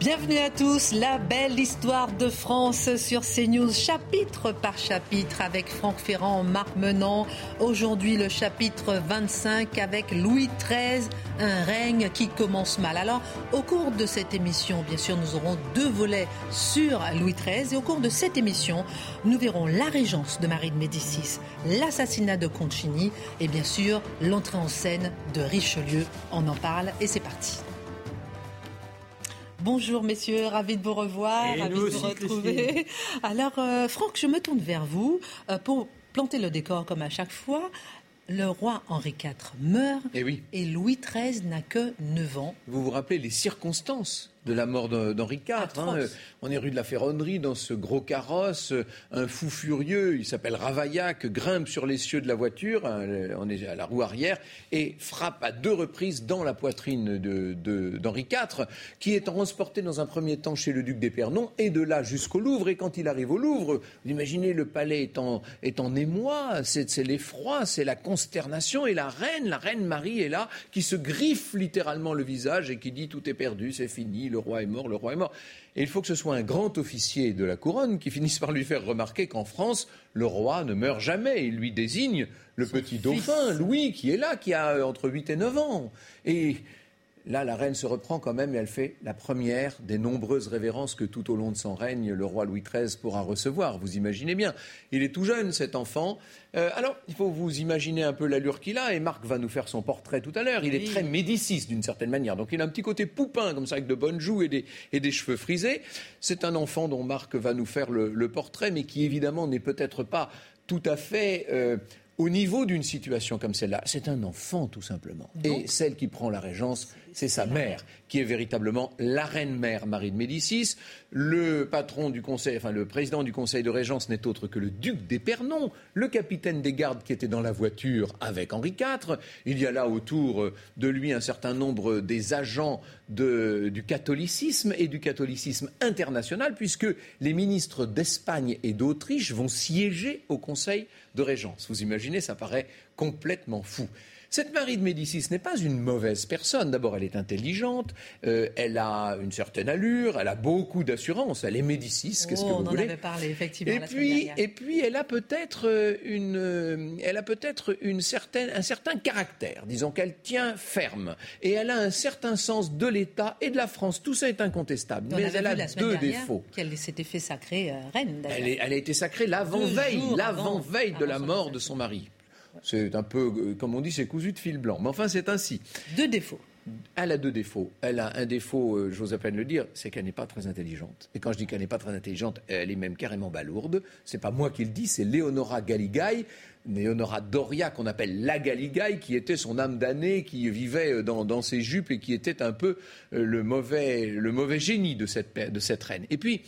Bienvenue à tous, la belle histoire de France sur CNews, chapitre par chapitre avec Franck Ferrand, Marc Menant. Aujourd'hui le chapitre 25 avec Louis XIII, un règne qui commence mal. Alors au cours de cette émission, bien sûr, nous aurons deux volets sur Louis XIII et au cours de cette émission, nous verrons la régence de Marie de Médicis, l'assassinat de Concini et bien sûr l'entrée en scène de Richelieu. On en parle et c'est parti. Bonjour messieurs, ravi de vous revoir, ravi de vous retrouver. Alors euh, Franck, je me tourne vers vous euh, pour planter le décor comme à chaque fois. Le roi Henri IV meurt et, Eh oui. et Louis XIII n'a que 9 ans. Vous vous rappelez les circonstances de la mort d'Henri IV. Hein. On est rue de la Ferronnerie dans ce gros carrosse. Un fou furieux, il s'appelle Ravaillac, grimpe sur les cieux de la voiture. hein, On est à la roue arrière et frappe à deux reprises dans la poitrine d'Henri de, IV, qui est transporté dans un premier temps chez le duc d'Épernon et de là jusqu'au Louvre. Et quand il arrive au Louvre, vous imaginez le palais est en, est en émoi, c'est l'effroi, c'est la consternation et la reine, la reine Marie est là, qui se griffe littéralement le visage et qui dit tout est perdu, c'est fini, le roi est mort, le roi est mort. Et il faut que ce soit un grand officier de la couronne qui finisse par lui faire remarquer qu'en France, le roi ne meurt jamais. Il lui désigne le petit dauphin, Louis, qui est là, qui a euh, entre 8 et 9 ans. Et Là, la reine se reprend quand même et elle fait la première des nombreuses révérences que tout au long de son règne, le roi Louis XIII pourra recevoir. Vous imaginez bien. Il est tout jeune, cet enfant. Euh, alors, il faut vous imaginer un peu l'allure qu'il a et Marc va nous faire son portrait tout à l'heure. Il est très médicis d'une certaine manière. Donc, il a un petit côté poupin, comme ça, avec de bonnes joues et des, et des cheveux frisés. C'est un enfant dont Marc va nous faire le, le portrait, mais qui évidemment n'est peut-être pas tout à fait. euh, au niveau d'une situation comme celle-là, c'est un enfant tout simplement. Et celle qui prend la régence, c'est sa mère, qui est véritablement la reine-mère Marie de Médicis. Le patron du conseil, enfin le président du conseil de régence n'est autre que le duc d'Épernon, le capitaine des gardes qui était dans la voiture avec Henri IV. Il y a là autour euh, de lui un certain nombre des agents du catholicisme et du catholicisme international, puisque les ministres d'Espagne et d'Autriche vont siéger au conseil de régence. Vous imaginez, ça paraît complètement fou. Cette Marie de Médicis n'est pas une mauvaise personne. D'abord, elle est intelligente, euh, elle a une certaine allure, elle a beaucoup d'assurance, elle est Médicis, qu'est-ce Oh, que vous on en avait parlé effectivement et puis, et puis, elle a peut-être euh, une, euh, elle a peut-être une certaine, un certain caractère. Disons qu'elle tient ferme et elle a un certain sens de l'État et de la France. Tout ça est incontestable, On mais elle a deux défauts. Qu'elle s'était fait sacrer euh, reine d'ailleurs. Elle, est- elle a été sacrée l'avant-veille, l'avant-veille avant- de la avant mort de son mari. C'est un peu, euh, comme on dit, c'est cousu de fil blanc. Mais enfin, c'est ainsi. Deux défauts. Elle a deux défauts. Elle a un défaut, euh, j'ose à peine le dire, c'est qu'elle n'est pas très intelligente. Et quand je dis qu'elle n'est pas très intelligente, elle est même carrément balourde. C'est pas moi qui le dis, c'est Leonora Galigai, Leonora Doria, qu'on appelle la Galigai, qui était son âme damnée, qui vivait euh, dans, dans ses jupes et qui était un peu le mauvais, le mauvais génie de cette, de cette reine. Et puis,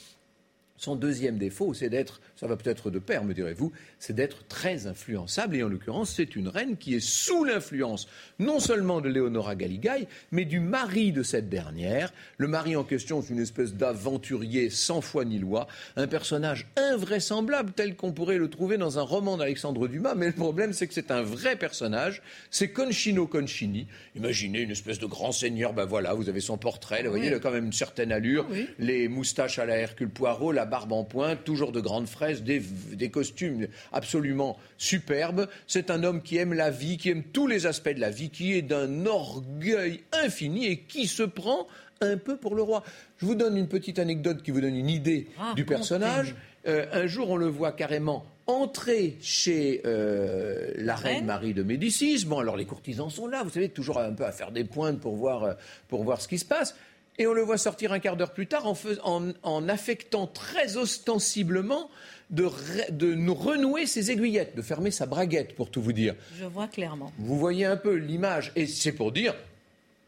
son deuxième défaut, c'est d'être, ça va peut-être de pair, me direz-vous, c'est d'être très influençable. Et en l'occurrence, c'est une reine qui est sous l'influence non seulement de Leonora Galigai, mais du mari de cette dernière. Le mari en question, c'est une espèce d'aventurier sans foi ni loi, un personnage invraisemblable tel qu'on pourrait le trouver dans un roman d'Alexandre Dumas. Mais le problème, c'est que c'est un vrai personnage. C'est Concino Concini. Imaginez une espèce de grand seigneur. Ben voilà, vous avez son portrait. Là, vous voyez, il a quand même une certaine allure. Oui. Les moustaches à la Hercule Poirot, la barbe en pointe, toujours de grandes fraises, des, des costumes absolument superbes. C'est un homme qui aime la vie, qui aime tous les aspects de la vie, qui est d'un orgueil infini et qui se prend un peu pour le roi. Je vous donne une petite anecdote qui vous donne une idée du personnage. Euh, un jour, on le voit carrément entrer chez euh, la reine reine. Marie de Médicis. Bon, alors les courtisans sont là, vous savez, toujours un peu à faire des pointes pour voir, euh, pour voir ce qui se passe. Et on le voit sortir un quart d'heure plus tard en, fais- en, en affectant très ostensiblement de, re- de nous renouer ses aiguillettes, de fermer sa braguette, pour tout vous dire. Je vois clairement. Vous voyez un peu l'image, et c'est pour dire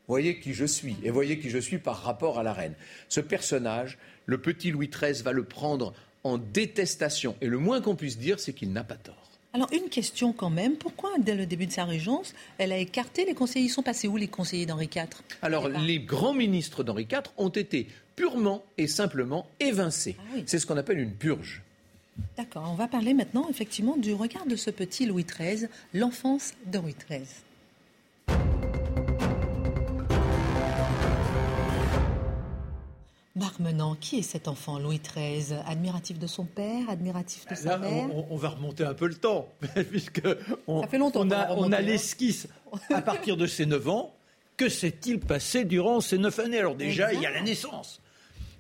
Voyez qui je suis, et voyez qui je suis par rapport à la reine. Ce personnage, le petit Louis XIII va le prendre en détestation, et le moins qu'on puisse dire, c'est qu'il n'a pas tort. Alors une question quand même, pourquoi dès le début de sa régence, elle a écarté les conseillers? Ils sont passés où les conseillers d'Henri IV Alors les grands ministres d'Henri IV ont été purement et simplement évincés. Ah c'est ce qu'on appelle une purge. D'accord, on va parler maintenant effectivement du regard de ce petit Louis XIII, l'enfance de Louis XIII. Marc Menant, qui est cet enfant, Louis XIII Admiratif de son père, admiratif de sa mère? on, va remonter un peu le temps, puisque on, Ça fait longtemps a, on a hein. l'esquisse à partir de ses 9 ans. Que s'est-il passé durant ces 9 années? Alors déjà, il y a la naissance.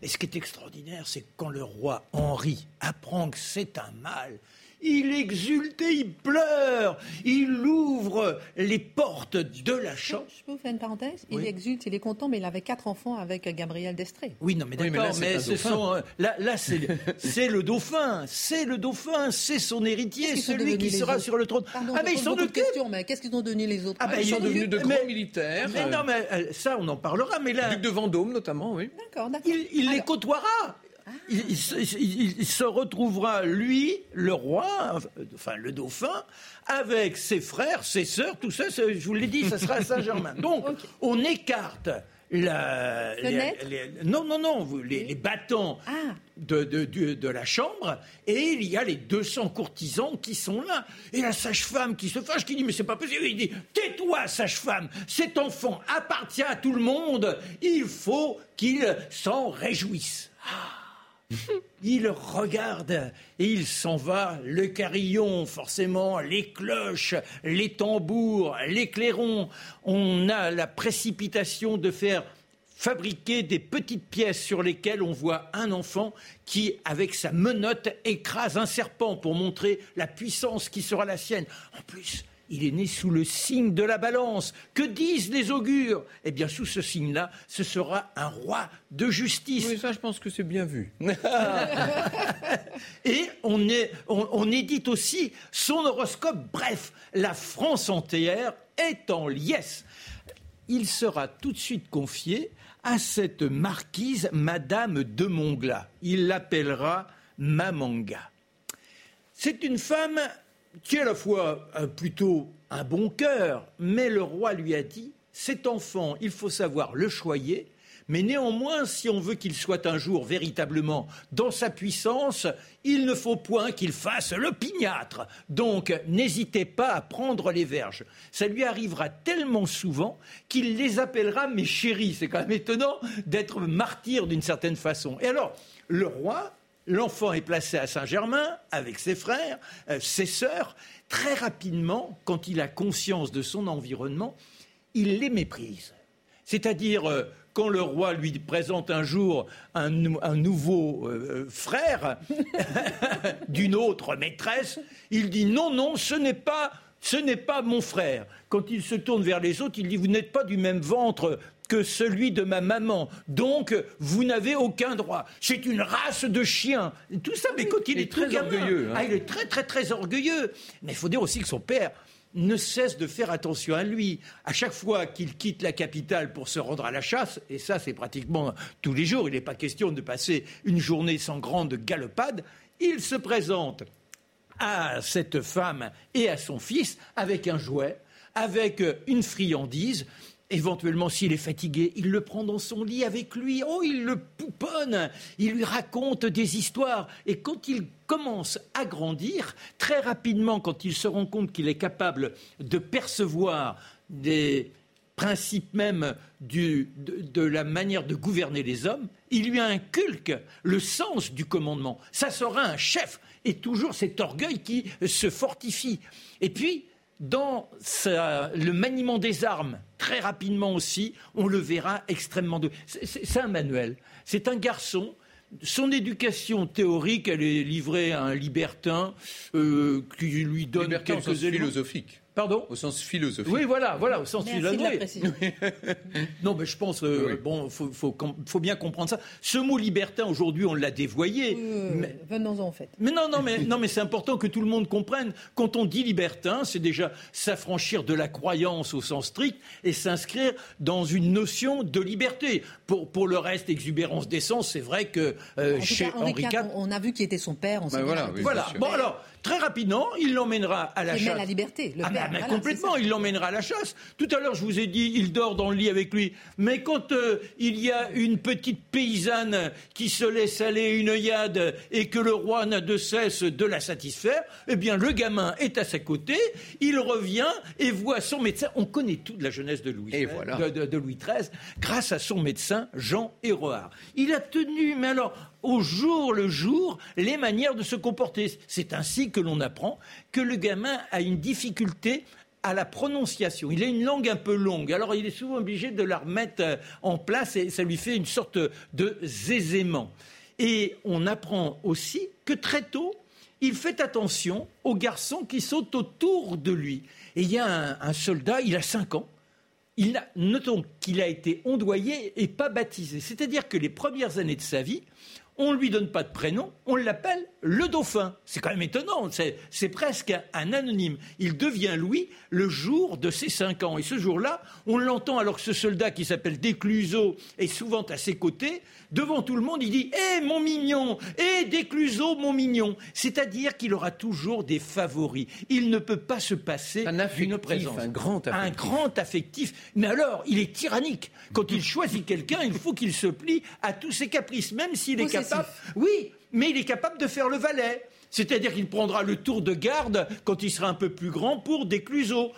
Et ce qui est extraordinaire, c'est quand le roi Henri apprend que c'est un mâle, il exulte et il pleure. Il ouvre les portes de la chambre. Je peux vous faire une parenthèse? Il exulte, il est content, mais il avait quatre enfants avec Gabriel Destré. Oui, non, mais d'accord, mais, ce sont, euh, là, là c'est le dauphin, c'est le dauphin, c'est son héritier, celui qui sera sur le trône. ah, mais ils sont de question, mais qu'est-ce qu'ils ont donné les autres? Ah, ben, Ils sont devenus de grands militaires. Mais non, mais euh, ça, on en parlera. Mais là, Duc de Vendôme, notamment, oui. D'accord, d'accord. il les côtoiera. Il, se retrouvera, lui, le roi, enfin le dauphin, avec ses frères, ses sœurs, tout ça, je vous l'ai dit, ça sera à Saint-Germain. Donc, on écarte la, non, non, non, les, les battants ah. de, de, de, la chambre, et il y a les 200 courtisans qui sont là. Et la sage-femme qui se fâche, qui dit, mais c'est pas possible. Il dit, tais-toi, sage-femme, cet enfant appartient à tout le monde, il faut qu'il s'en réjouisse. Ah. Il regarde et il s'en va. Le carillon, forcément, les cloches, les tambours, les clairons. On a la précipitation de faire fabriquer des petites pièces sur lesquelles on voit un enfant qui, avec sa menotte, écrase un serpent pour montrer la puissance qui sera la sienne. En plus, il est né sous le signe de la balance. Que disent les augures? Eh bien, sous ce signe-là, ce sera un roi de justice. Oui, ça, je pense que c'est bien vu. Et on, on, édite aussi son horoscope. Bref, la France entière est en liesse. Il sera tout de suite confié à cette marquise Madame de Mongla. Il l'appellera Mamanga. C'est une femme qui est à la fois plutôt un bon cœur, mais le roi lui a dit cet enfant, il faut savoir le choyer, mais néanmoins, si on veut qu'il soit un jour véritablement dans sa puissance, il ne faut point qu'il fasse le pignâtre. Donc, n'hésitez pas à prendre les verges. Ça lui arrivera tellement souvent qu'il les appellera mes chéris. C'est quand même étonnant d'être martyr d'une certaine façon. Et alors, le roi L'enfant est placé à Saint-Germain avec ses frères, euh, ses sœurs. Très rapidement, quand il a conscience de son environnement, il les méprise. C'est-à-dire, euh, quand le roi lui présente un jour un, nouveau euh, frère d'une autre maîtresse, il dit non, non, ce n'est pas ce n'est pas mon frère. Quand il se tourne vers les autres, il dit Vous n'êtes pas du même ventre que celui de ma maman. Donc, vous n'avez aucun droit. C'est une race de chiens. Tout ça, mais quand il, est, très orgueilleux. Hein. Ah, il est très, très, très orgueilleux. Mais il faut dire aussi que son père ne cesse de faire attention à lui. À chaque fois qu'il quitte la capitale pour se rendre à la chasse, et ça c'est pratiquement tous les jours, il n'est pas question de passer une journée sans grande galopade, il se présente à cette femme et à son fils avec un jouet, avec une friandise, Éventuellement, s'il est fatigué, il le prend dans son lit avec lui. Oh, il le pouponne. Il lui raconte des histoires. Et quand il commence à grandir, très rapidement, quand il se rend compte qu'il est capable de percevoir des principes même de, de, la manière de gouverner les hommes, il lui inculque le sens du commandement. Ça sera un chef. Et toujours cet orgueil qui se fortifie. Et puis, dans le maniement des armes, très rapidement aussi, on le verra extrêmement... De... C'est un manuel. C'est un garçon son éducation théorique, elle est livrée à un libertin euh, qui lui donne quelques philosophiques. Pardon Au sens philosophique. Oui, voilà, voilà, au sens philosophique. non, mais je pense, euh, bon, faut, faut, bien comprendre ça. Ce mot libertin, aujourd'hui, on l'a dévoyé. mais... Venons-en, en fait. Mais non, non, mais, non, mais c'est important que tout le monde comprenne. Quand on dit libertin, c'est déjà s'affranchir de la croyance au sens strict et s'inscrire dans une notion de liberté. Pour, pour le reste, exubérance d'essence, c'est vrai que euh, chez Henri IV... On a vu qui était son père. On ben voilà, voilà. Bon, alors, Très rapidement, il l'emmènera à la chasse. la liberté. Le ah bah, complètement, il l'emmènera à la chasse. Tout à l'heure, je vous ai dit, il dort dans le lit avec lui. Mais quand euh, il y a une petite paysanne qui se laisse aller une yade et que le roi n'a de cesse de la satisfaire, eh bien, le gamin est à ses côtés. Il revient et voit son médecin. On connaît toute la jeunesse de Louis, de, Louis XIII grâce à son médecin Jean Héroard. Il a tenu, mais alors, au jour le jour les manières de se comporter. C'est ainsi que l'on apprend que le gamin a une difficulté à la prononciation. Il a une langue un peu longue, alors il est souvent obligé de la remettre euh, en place et ça lui fait une sorte de zézément. Et on apprend aussi que très tôt, il fait attention aux garçons qui sont autour de lui. Et il y a un, soldat, il a 5 ans, il notons qu'il a été ondoyé et pas baptisé. C'est-à-dire que les premières années de sa vie, on ne lui donne pas de prénom, on l'appelle le dauphin. C'est quand même étonnant, c'est presque un anonyme. Il devient Louis le jour de ses cinq ans. Et ce jour-là, on l'entend alors que ce soldat qui s'appelle Décluseau est souvent à ses côtés, devant tout le monde, il dit Eh mon mignon Eh Décluseau, mon mignon C'est-à-dire qu'il aura toujours des favoris. Il ne peut pas se passer d'une présence. Un grand affectif. Un grand affectif. Mais alors, il est tyrannique. Quand il choisit quelqu'un, il faut qu'il se plie à tous ses caprices, même s'il est capable. Oui, mais il est capable de faire le valet. C'est-à-dire qu'il prendra le tour de garde quand il sera un peu plus grand pour Décluseau.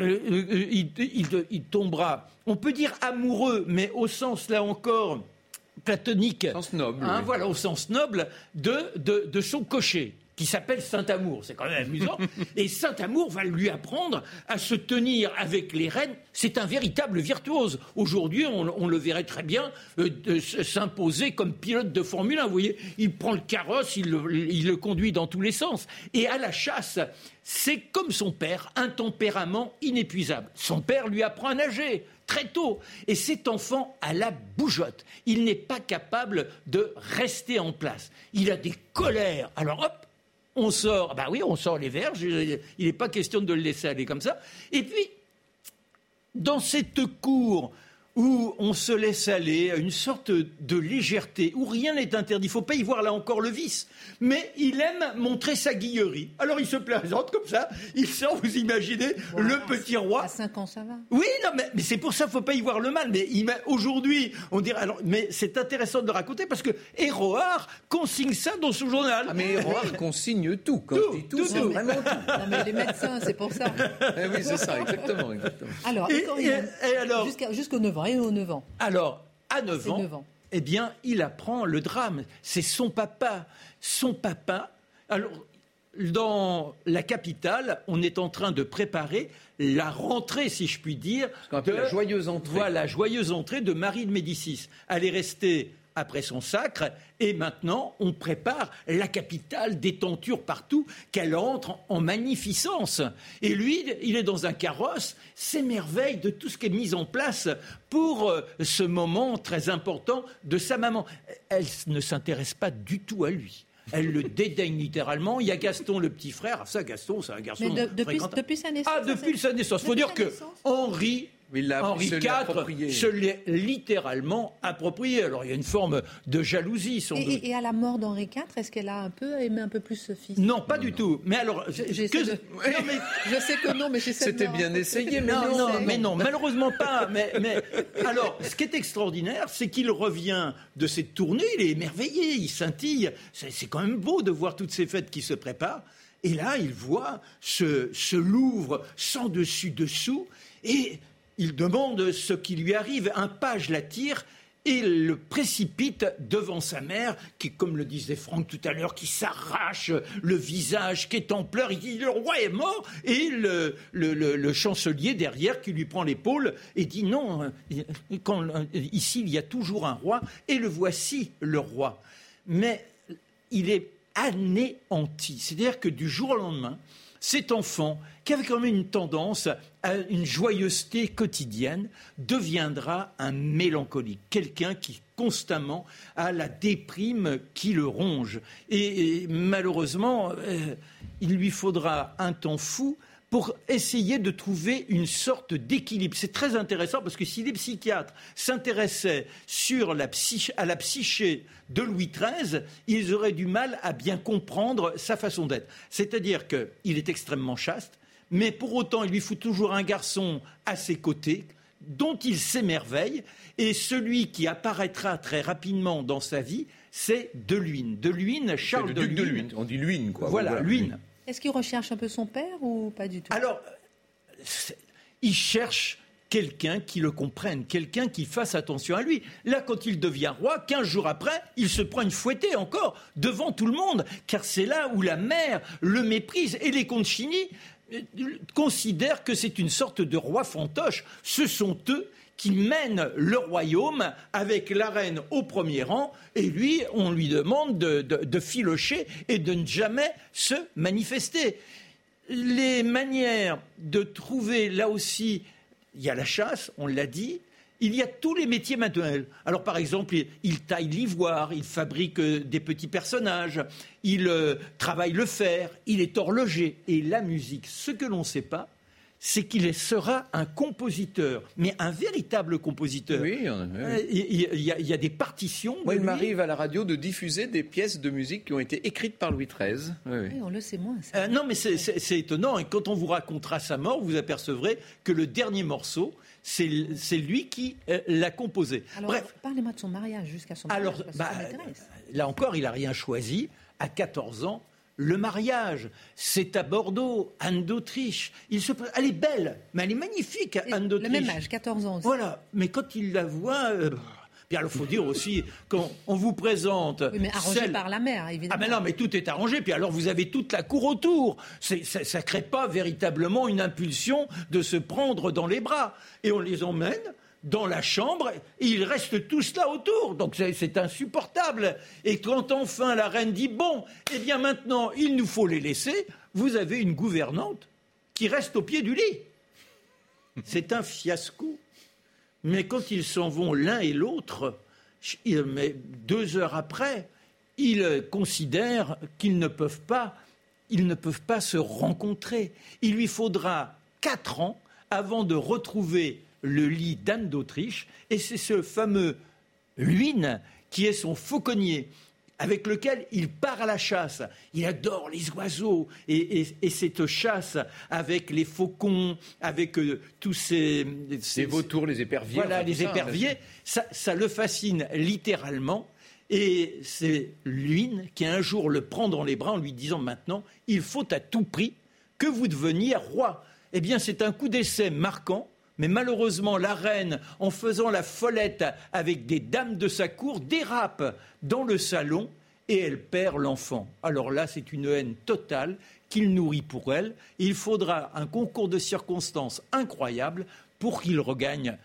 Euh, euh, euh, il, tombera, on peut dire amoureux, mais au sens là encore platonique, sens noble, hein, voilà, au sens noble de, de son cocher qui s'appelle Saint-Amour. C'est quand même amusant. Et Saint-Amour va lui apprendre à se tenir avec les reines. C'est un véritable virtuose. Aujourd'hui, on, le verrait très bien euh, s'imposer comme pilote de Formule 1. Vous voyez, il prend le carrosse, il le, conduit dans tous les sens. Et à la chasse, c'est comme son père, un tempérament inépuisable. Son père lui apprend à nager très tôt. Et cet enfant a la bougeotte. Il n'est pas capable de rester en place. Il a des colères. Alors hop, on sort, bah oui, on sort les verges, il n'est pas question de le laisser aller comme ça. Et puis, dans cette cour où on se laisse aller à une sorte de légèreté, où rien n'est interdit. Il ne faut pas y voir là encore le vice. Mais il aime montrer sa guillerie. Alors il se présente comme ça, il sort, vous imaginez, le petit roi. À 5 ans, ça va. Oui, non, mais, c'est pour ça qu'il ne faut pas y voir le mal. Mais aujourd'hui, on dirait. Alors, mais c'est intéressant de le raconter parce que Héroard consigne ça dans son journal. Ah, mais Héroard consigne tout. Quand tout, tout, tout, vraiment tout. Non, mais les médecins, c'est pour ça. Eh oui, c'est ça, exactement. exactement. Alors, jusqu'au 9 ans. Alors, à 9 ans, eh bien, il apprend le drame. C'est son papa. Son papa. Alors, dans la capitale, on est en train de préparer la rentrée, si je puis dire, de la joyeuse entrée. Voilà, la joyeuse entrée de Marie de Médicis. Elle est restée après son sacre, et maintenant on prépare la capitale des tentures partout, qu'elle entre en magnificence. Et lui, il est dans un carrosse, s'émerveille de tout ce qui est mis en place pour euh, ce moment très important de sa maman. Elle ne s'intéresse pas du tout à lui. Elle le dédaigne littéralement. Il y a Gaston, le petit frère. Ça, Gaston, c'est un garçon. Mais depuis, sa naissance. Ah, depuis sa naissance. Il faut dire que Henri Henri IV se l'est littéralement approprié. Alors il y a une forme de jalousie sans et, doute. Et à la mort d'Henri IV, est-ce qu'elle a un peu aimé un peu plus ce fils? Non, pas du tout. Mais alors, je, sais que non, mais C'était bien essayé, mais non, non, mais non, malheureusement pas. Mais, mais alors, ce qui est extraordinaire, c'est qu'il revient de cette tournée, il est émerveillé, il scintille. C'est quand même beau de voir toutes ces fêtes qui se préparent. Et là, il voit ce, ce Louvre sans dessus dessous et il demande ce qui lui arrive. Un page l'attire et le précipite devant sa mère, qui, comme le disait Franck tout à l'heure, qui s'arrache le visage, qui est en pleurs. Il dit le roi est mort, et le, chancelier derrière qui lui prend l'épaule et dit non, ici il y a toujours un roi, et le voici le roi. Mais il est anéanti, c'est-à-dire que du jour au lendemain, cet enfant qui avait quand même une tendance à une joyeuseté quotidienne deviendra un mélancolique, quelqu'un qui constamment a la déprime qui le ronge. Et, malheureusement, euh, il lui faudra un temps fou pour essayer de trouver une sorte d'équilibre. C'est très intéressant parce que si les psychiatres s'intéressaient sur la à la psyché de Louis XIII, ils auraient du mal à bien comprendre sa façon d'être. C'est-à-dire qu'il est extrêmement chaste, mais pour autant, il lui faut toujours un garçon à ses côtés dont il s'émerveille, et celui qui apparaîtra très rapidement dans sa vie, c'est De Luynes. De Luynes, Charles de Luynes. On dit Luynes, quoi. Voilà, Luynes. Est-ce qu'il recherche un peu son père ou pas du tout? Alors, il cherche quelqu'un qui le comprenne, quelqu'un qui fasse attention à lui. Là, quand il devient roi, 15 jours après, il se prend une fouettée encore devant tout le monde, car c'est là où la mère le méprise. Et les Concini euh, considèrent que c'est une sorte de roi fantoche. Ce sont eux qui mènent le royaume avec la reine au premier rang, et lui, on lui demande de, de filocher et de ne jamais se manifester. Les manières de trouver là aussi, il y a la chasse, on l'a dit, il y a tous les métiers manuels. Alors, par exemple, il taille l'ivoire, il fabrique euh, des petits personnages, il euh, travaille le fer, il est horloger. Et la musique, ce que l'on ne sait pas, c'est qu'il sera un compositeur, mais un véritable compositeur. Oui, euh, il, y a, des partitions. Moi, il m'arrive à la radio de diffuser des pièces de musique qui ont été écrites par Louis XIII. Oui, on le sait moins. Euh, non, mais c'est étonnant. Et quand on vous racontera sa mort, vous apercevrez que le dernier morceau, c'est lui qui euh, l'a composé. Alors, parlez-moi de son mariage jusqu'à son mariage. Alors, bah, là encore, il n'a rien choisi. À 14 ans, le mariage. C'est à Bordeaux, Anne d'Autriche. Elle est belle, mais elle est magnifique, Anne d'Autriche. Le même âge, 14 ans. Voilà, mais quand il la voit... Euh, il faut dire aussi, quand on vous présente. Oui, mais arrangé par la mère, évidemment. Ah, mais non, mais tout est arrangé. Puis alors, vous avez toute la cour autour. Ça ne crée pas véritablement une impulsion de se prendre dans les bras. Et on les emmène dans la chambre et ils restent tous là autour. Donc c'est insupportable. Et quand enfin la reine dit bon, eh bien maintenant il nous faut les laisser, vous avez une gouvernante qui reste au pied du lit. C'est un fiasco. Mais quand ils s'en vont l'un et l'autre, deux heures après, ils considèrent qu'ils ne peuvent pas, ils ne peuvent pas se rencontrer. Il lui faudra quatre ans avant de retrouver le lit d'Anne d'Autriche, et c'est ce fameux Luynes qui est son fauconnier avec lequel il part à la chasse. Il adore les oiseaux et, cette chasse avec les faucons, avec euh, tous ces, ces, vautours, les éperviers. Voilà, les éperviers, ça, ça, le fascine littéralement. Et c'est Luynes qui un jour le prend dans les bras en lui disant maintenant, il faut à tout prix que vous deveniez roi. Eh bien, c'est un coup d'essai marquant mais malheureusement, la reine, en faisant la follette avec des dames de sa cour, dérape dans le salon et elle perd l'enfant. Alors là, c'est une haine totale qu'il nourrit pour elle. Il faudra un concours de circonstances incroyable pour qu'il regagne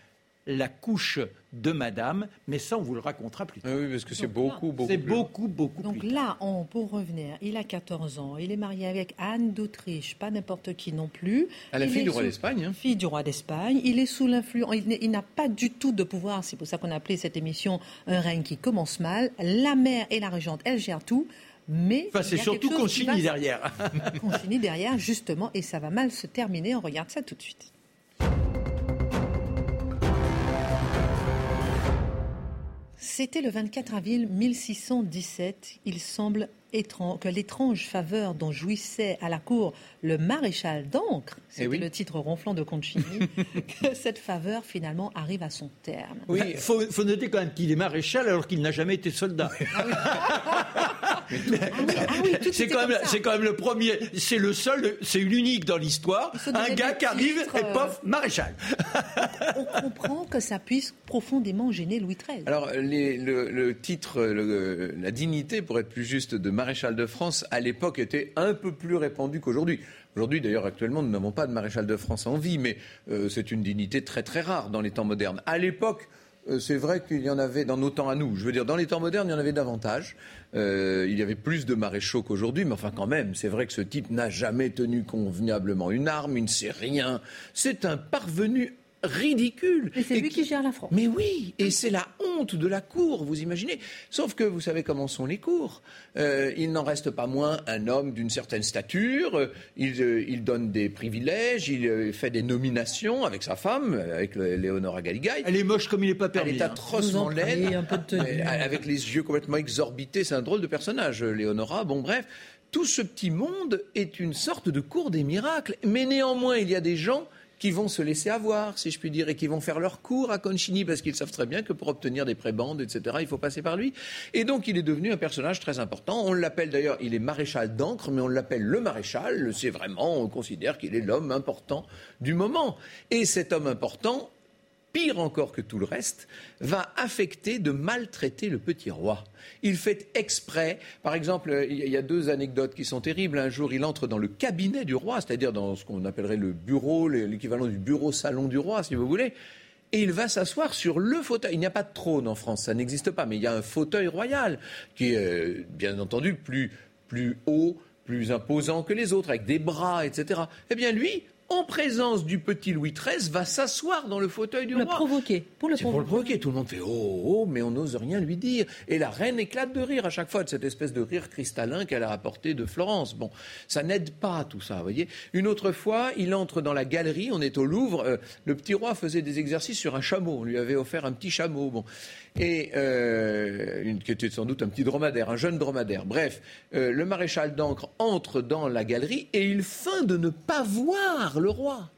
la couche de madame, mais ça, on vous le racontera plus tard. Ah oui, parce que c'est beaucoup, beaucoup. C'est beaucoup, beaucoup Donc là, on, pour revenir, il a 14 ans, il est marié avec Anne d'Autriche, pas n'importe qui non plus. À la fille du roi d'Espagne. Hein. Fille du roi d'Espagne. Il est sous l'influence, il n'a pas du tout de pouvoir, c'est pour ça qu'on a appelé cette émission Un règne qui commence mal. La mère et la régente, elle gère tout. Mais enfin, c'est surtout Conchini derrière. Conchini derrière, justement, et ça va mal se terminer. On regarde ça tout de suite. C'était le 24 avril 1617. Il semble que l'étrange faveur dont jouissait à la cour le maréchal d'Ancre, eh c'était le titre ronflant de Concini, que cette faveur finalement arrive à son terme. Oui, il faut, noter quand même qu'il est maréchal alors qu'il n'a jamais été soldat. c'est quand, même le premier, c'est le seul, c'est l'unique dans l'histoire, un gars qui arrive et euh, pof, maréchal. On comprend que ça puisse profondément gêner Louis XIII. Alors le, titre, la dignité, pour être plus juste, de maréchal de France, à l'époque, était un peu plus répandu qu'aujourd'hui. Aujourd'hui, d'ailleurs, actuellement, nous n'avons pas de maréchal de France en vie, mais euh, c'est une dignité très très rare dans les temps modernes. À l'époque, c'est vrai qu'il y en avait dans nos temps à nous. Je veux dire, dans les temps modernes, il y en avait davantage. Euh, il y avait plus de maréchaux qu'aujourd'hui, mais enfin quand même, c'est vrai que ce type n'a jamais tenu convenablement une arme, il ne sait rien. C'est un parvenu ridicule. Mais c'est lui qui... gère la France. Mais oui, et c'est la honte de la cour, vous imaginez. Sauf que vous savez comment sont les cours. Euh, il n'en reste pas moins un homme d'une certaine stature. Euh, il, donne des privilèges, il euh, fait des nominations avec sa femme, avec Léonora Galigaï. Elle est moche comme il n'est pas permis. Elle est hein. atrocement laide, avec les yeux complètement exorbités. C'est un drôle de personnage, Léonora. Bon, bref tout ce petit monde est une sorte de cours des miracles. Mais néanmoins, il y a des gens qui vont se laisser avoir, si je puis dire, et qui vont faire leur cours à Concini parce qu'ils savent très bien que pour obtenir des prébendes, etc., il faut passer par lui. Et donc, il est devenu un personnage très important. On l'appelle d'ailleurs, il est maréchal d'encre, mais on l'appelle le maréchal. C'est vraiment, on considère qu'il est l'homme important du moment. Et cet homme important, pire encore que tout le reste, va affecter de maltraiter le petit roi. Il fait exprès, par exemple, il y a deux anecdotes qui sont terribles. Un jour, il entre dans le cabinet du roi, c'est-à-dire dans ce qu'on appellerait le bureau, l'équivalent du bureau-salon du roi, si vous voulez. Et il va s'asseoir sur le fauteuil. Il n'y a pas de trône en France, ça n'existe pas, mais il y a un fauteuil royal qui est, bien entendu, plus, plus haut, plus imposant que les autres, avec des bras, etc. Eh bien, lui, en présence du petit Louis XIII, va s'asseoir dans le fauteuil du roi. Provoquer. Pour le provoquer. pour le provoquer. Tout le monde fait oh, oh, mais on n'ose rien lui dire. Et la reine éclate de rire à chaque fois de cette espèce de rire cristallin qu'elle a rapporté de Florence. Bon, ça n'aide pas tout ça, vous voyez. Une autre fois, il entre dans la galerie, on est au Louvre, euh, le petit roi faisait des exercices sur un chameau. On lui avait offert un petit chameau. Bon et euh, qui était sans doute un petit dromadaire, un jeune dromadaire. Bref, euh, le maréchal d'Ancre entre dans la galerie et il feint de ne pas voir le roi.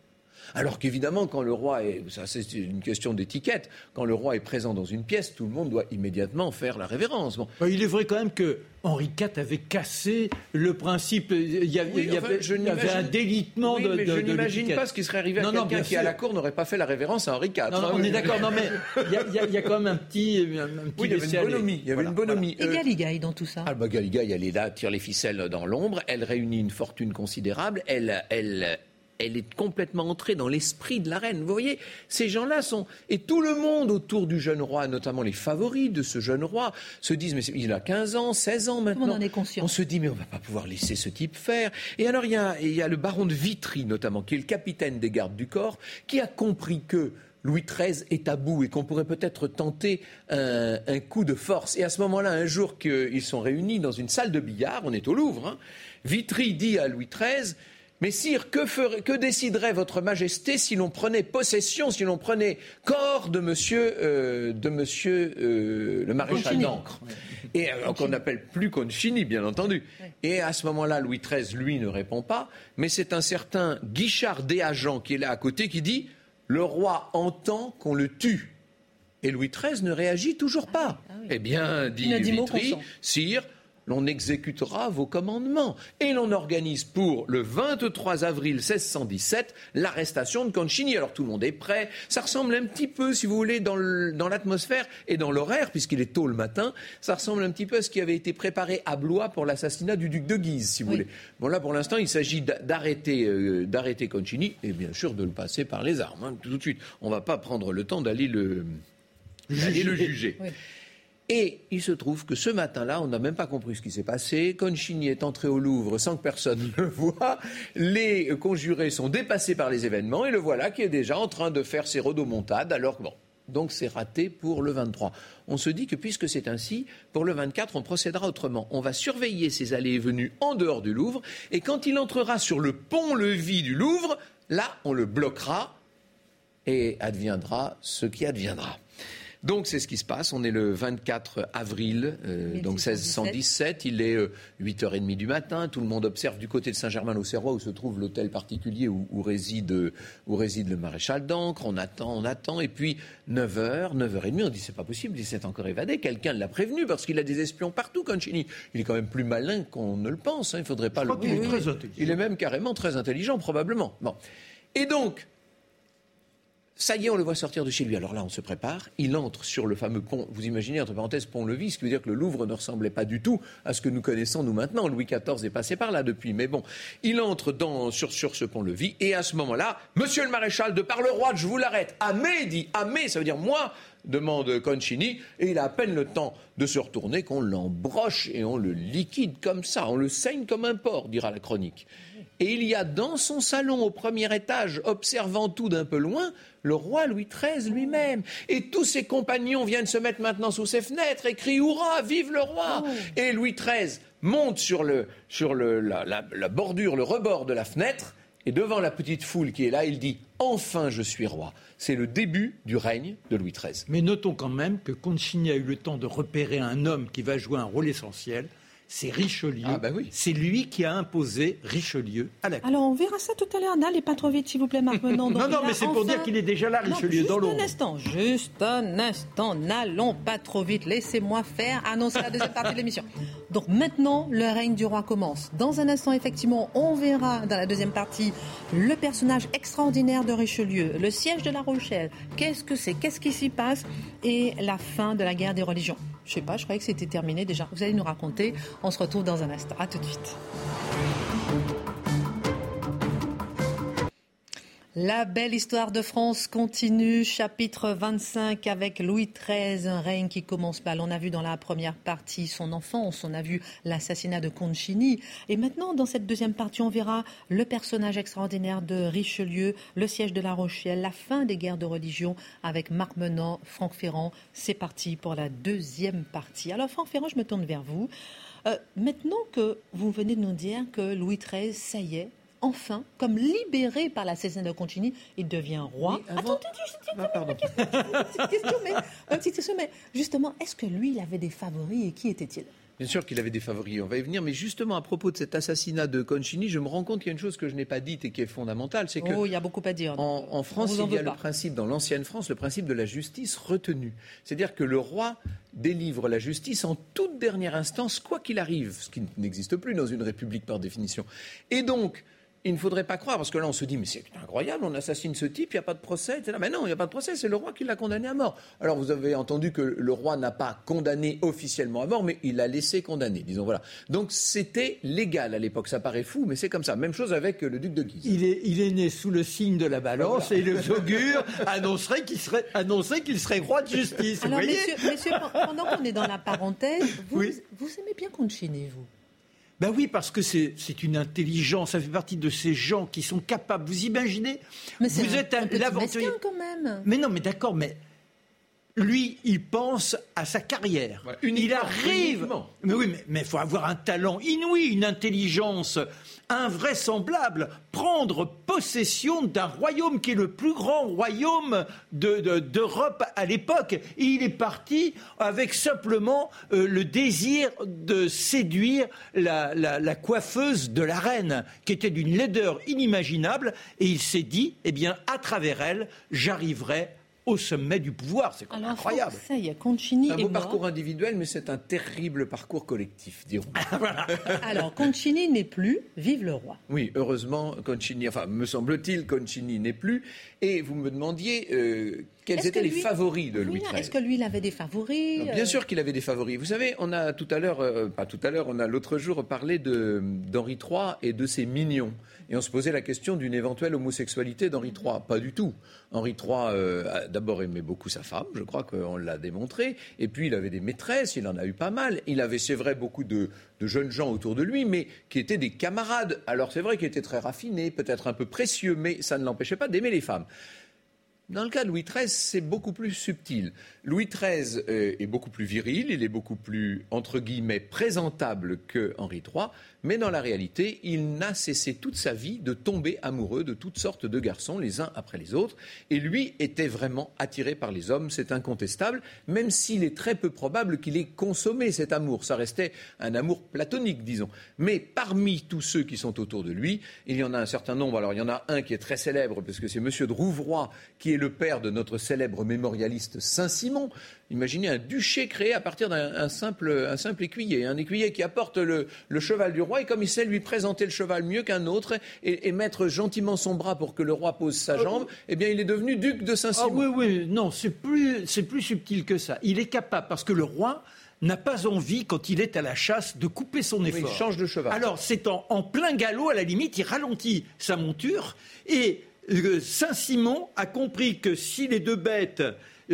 Alors qu'évidemment, quand le roi est, ça c'est une question d'étiquette, quand le roi est présent dans une pièce, tout le monde doit immédiatement faire la révérence. Bon. Il est vrai quand même que Henri IV avait cassé le principe. Il y avait, il y avait, un délitement oui, de. Mais je n'imagine pas ce qui serait arrivé à quelqu'un qui, à la cour, n'aurait pas fait la révérence à Henri IV. Non, on est d'accord, non, mais il y, a, quand même un petit. Un petit oui, il y avait une bonhomie. Il y avait une bonhomie. Et euh, Galigaï dans tout ça ah, bah, Galigaï, elle est là, tire les ficelles dans l'ombre, elle réunit une fortune considérable, elle, elle, elle est complètement entrée dans l'esprit de la reine. Vous voyez, ces gens-là sont... Et tout le monde autour du jeune roi, notamment les favoris de ce jeune roi, se disent, mais il a 15 ans, 16 ans maintenant. On en est conscient. On se dit, mais on ne va pas pouvoir laisser ce type faire. Et alors, il y, a, il y a le baron de Vitry, notamment, qui est le capitaine des gardes du corps, qui a compris que Louis XIII est à bout et qu'on pourrait peut-être tenter un, coup de force. Et à ce moment-là, un jour qu'ils sont réunis dans une salle de billard, on est au Louvre, hein, Vitry dit à Louis XIII mais sire, que, déciderait votre majesté si l'on prenait possession, si l'on prenait corps de monsieur, euh, de monsieur euh, le maréchal d'Ancre Et euh, qu'on n'appelle plus Concini, bien entendu. Et à ce moment-là, Louis XIII, lui, ne répond pas, mais c'est un certain Guichard Desagents qui est là à côté qui dit Le roi entend qu'on le tue. Et Louis XIII ne réagit toujours pas. Ah eh bien, dit Vitry, sire, l'on exécutera vos commandements. Et l'on organise pour le 23 avril 1617 l'arrestation de Concini. Alors tout le monde est prêt. Ça ressemble un petit peu, si vous voulez, dans l'atmosphère et dans l'horaire, puisqu'il est tôt le matin, ça ressemble un petit peu à ce qui avait été préparé à Blois pour l'assassinat du duc de Guise, si vous voulez. Bon là, pour l'instant, il s'agit d'arrêter euh, d'arrêter Concini et bien sûr de le passer par les armes, hein, tout de suite. On ne va pas prendre le temps d'aller le, le juger. Et il se trouve que ce matin-là, on n'a même pas compris ce qui s'est passé. Concini est entré au Louvre sans que personne ne le voie. Les conjurés sont dépassés par les événements et le voilà qui est déjà en train de faire ses rodomontades. Alors bon, donc c'est raté pour le 23. On se dit que puisque c'est ainsi, pour le 24, on procédera autrement. On va surveiller ses allées et venues en dehors du Louvre et quand il entrera sur le pont-levis du Louvre, là, on le bloquera et adviendra ce qui adviendra. Donc c'est ce qui se passe. On est le 24 avril, euh, donc 1617. Il est 8h30 euh, du matin. Tout le monde observe du côté de Saint-Germain-l'Auxerrois où se trouve l'hôtel particulier où, réside, où réside le maréchal d'Ancre. On attend, on attend. Et puis 9h, 9h30, on dit c'est pas possible, il s'est encore évadé. Quelqu'un l'a prévenu parce qu'il a des espions partout, Concini. Il est quand même plus malin qu'on ne le pense. Hein. Il faudrait pas le. Il est très intelligent. Il est même carrément très intelligent, probablement. Bon. Et donc, ça y est, on le voit sortir de chez lui. Alors là, on se prépare. Il entre sur le fameux pont, vous imaginez, entre parenthèses, pont-levis, ce qui veut dire que le Louvre ne ressemblait pas du tout à ce que nous connaissons, nous, maintenant. Louis XIV est passé par là depuis. Mais bon, il entre sur ce pont-levis. Et à ce moment-là, monsieur le maréchal, de par le roi, je vous l'arrête. Amé, dit Amé, ça veut dire moi, demande Concini, et il a à peine le temps de se retourner qu'on l'embroche et on le liquide comme ça, on le saigne comme un porc, dira la chronique. Et il y a dans son salon au premier étage, observant tout d'un peu loin, le roi Louis XIII lui-même. Et tous ses compagnons viennent se mettre maintenant sous ses fenêtres et crient Hurrah, vive le roi oh. Et Louis XIII monte sur, le, sur le, la, la bordure, le rebord de la fenêtre, et devant la petite foule qui est là, il dit Enfin je suis roi. C'est le début du règne de Louis XIII. Mais notons quand même que Concini a eu le temps de repérer un homme qui va jouer un rôle essentiel c'est Richelieu. Ah bah oui. C'est lui qui a imposé Richelieu à la cour. Alors on verra ça tout à l'heure. N'allez pas trop vite, s'il vous plaît, Marc non, non, mais c'est pour dire qu'il est déjà là, Richelieu, dans l'eau. Juste un instant, juste un instant. N'allons pas trop vite. Laissez-moi faire annoncer la deuxième partie de l'émission. Donc maintenant, le règne du roi commence. Dans un instant, effectivement, on verra dans la deuxième partie le personnage extraordinaire de Richelieu, le siège de la Rochelle. Qu'est-ce que c'est? Qu'est-ce qui s'y passe? Et la fin de la guerre des religions. Je sais pas, je croyais que c'était terminé déjà. Vous allez nous raconter. On se retrouve dans un instant. À tout de suite. La belle histoire de France continue, chapitre 25 avec Louis XIII, un règne qui commence mal. On a vu dans la première partie son enfance, on a vu l'assassinat de Concini. Et maintenant, dans cette deuxième partie, on verra le personnage extraordinaire de Richelieu, le siège de La Rochelle, la fin des guerres de religion avec Marc Menant, Franck Ferrand. C'est parti pour la deuxième partie. Alors Franck Ferrand, je me tourne vers vous. Euh, maintenant que vous venez de nous dire que Louis XIII, ça y est, enfin, comme libéré par l'assassinat de Concini, il devient roi. Attendez, ah, petite question, mais, une petite question, mais justement, est-ce que lui, il avait des favoris et qui était-il? Bien sûr qu'il avait des favoris, on va y venir, mais justement à propos de cet assassinat de Concini, je me rends compte qu'il y a une chose que je n'ai pas dite et qui est fondamentale, c'est que oh, il y a beaucoup à dire. En, France, il y a le principe dans l'ancienne France, le principe de la justice retenue, c'est-à-dire que le roi délivre la justice en toute dernière instance, quoi qu'il arrive, ce qui n'existe plus dans une république par définition. Et donc il ne faudrait pas croire, parce que là on se dit, mais c'est incroyable, on assassine ce type, il n'y a pas de procès, etc. Mais non, il n'y a pas de procès, c'est le roi qui l'a condamné à mort. Alors vous avez entendu que le roi n'a pas condamné officiellement à mort, mais il l'a laissé condamner, disons voilà. Donc c'était légal à l'époque, ça paraît fou, mais c'est comme ça. Même chose avec le duc de Guise. Il est, il est né sous le signe de la balance et le augures annoncerait qu'il serait, qu'il serait roi de justice. Alors messieurs, pendant qu'on est dans la parenthèse, vous, vous aimez bien Concini, vous? Ben oui, parce que c'est une intelligence, ça fait partie de ces gens qui sont capables. Vous imaginez mais Vous êtes un, un quand même. Mais non, mais d'accord, mais lui, il pense à sa carrière. il arrive. Mais oui, mais il faut avoir un talent inouï, une intelligence invraisemblable. Prendre possession d'un royaume qui est le plus grand royaume d'Europe à l'époque. Il est parti avec simplement euh, le désir de séduire la, la, coiffeuse de la reine, qui était d'une laideur inimaginable. Et il s'est dit, eh bien, à travers elle, j'arriverai au sommet du pouvoir. C'est incroyable. Ça y est, Concini un beau parcours individuel, mais c'est un terrible parcours collectif, dirons. Alors, Concini n'est plus, vive le roi. Oui, heureusement, Concini, enfin, me semble-t-il, Concini n'est plus. Et vous me demandiez euh, quels étaient les favoris de Louis XIII. Est-ce que lui, il avait des favoris Bien euh sûr qu'il avait des favoris. Vous savez, on a tout à l'heure, euh, pas tout à l'heure, on a l'autre jour parlé d'Henri III et de ses mignons. Et on se posait la question d'une éventuelle homosexualité d'Henri III. Pas du tout. Henri III euh, a d'abord aimé beaucoup sa femme, je crois qu'on l'a démontré. Et puis il avait des maîtresses, il en a eu pas mal. Il avait, c'est vrai, beaucoup de, jeunes gens autour de lui, mais qui étaient des camarades. Alors c'est vrai qu'il était très raffiné, peut-être un peu précieux, mais ça ne l'empêchait pas d'aimer les femmes. Dans le cas de Louis XIII, c'est beaucoup plus subtil. Louis XIII euh, est beaucoup plus viril, il est beaucoup plus, entre guillemets, présentable que Henri III, mais dans la réalité, il n'a cessé toute sa vie de tomber amoureux de toutes sortes de garçons, les uns après les autres. Et lui était vraiment attiré par les hommes, c'est incontestable, même s'il est très peu probable qu'il ait consommé cet amour. Ça restait un amour platonique, disons. Mais parmi tous ceux qui sont autour de lui, il y en a un certain nombre. Alors il y en a un qui est très célèbre, parce que c'est M. de Rouvroy, qui est le père de notre célèbre mémorialiste Saint-Simon. Imaginez un duché créé à partir d'un simple, un simple écuyer, un écuyer qui apporte le, cheval du roi et comme il sait lui présenter le cheval mieux qu'un autre et, mettre gentiment son bras pour que le roi pose sa jambe, eh bien il est devenu duc de Saint-Simon. Ah oui, oui, non, c'est plus, c'est plus subtil que ça. Il est capable parce que le roi n'a pas envie, quand il est à la chasse, de couper son effort. il change de cheval. Alors, c'est en, en, plein galop, à la limite, il ralentit sa monture. Et euh, Saint-Simon a compris que si les deux bêtes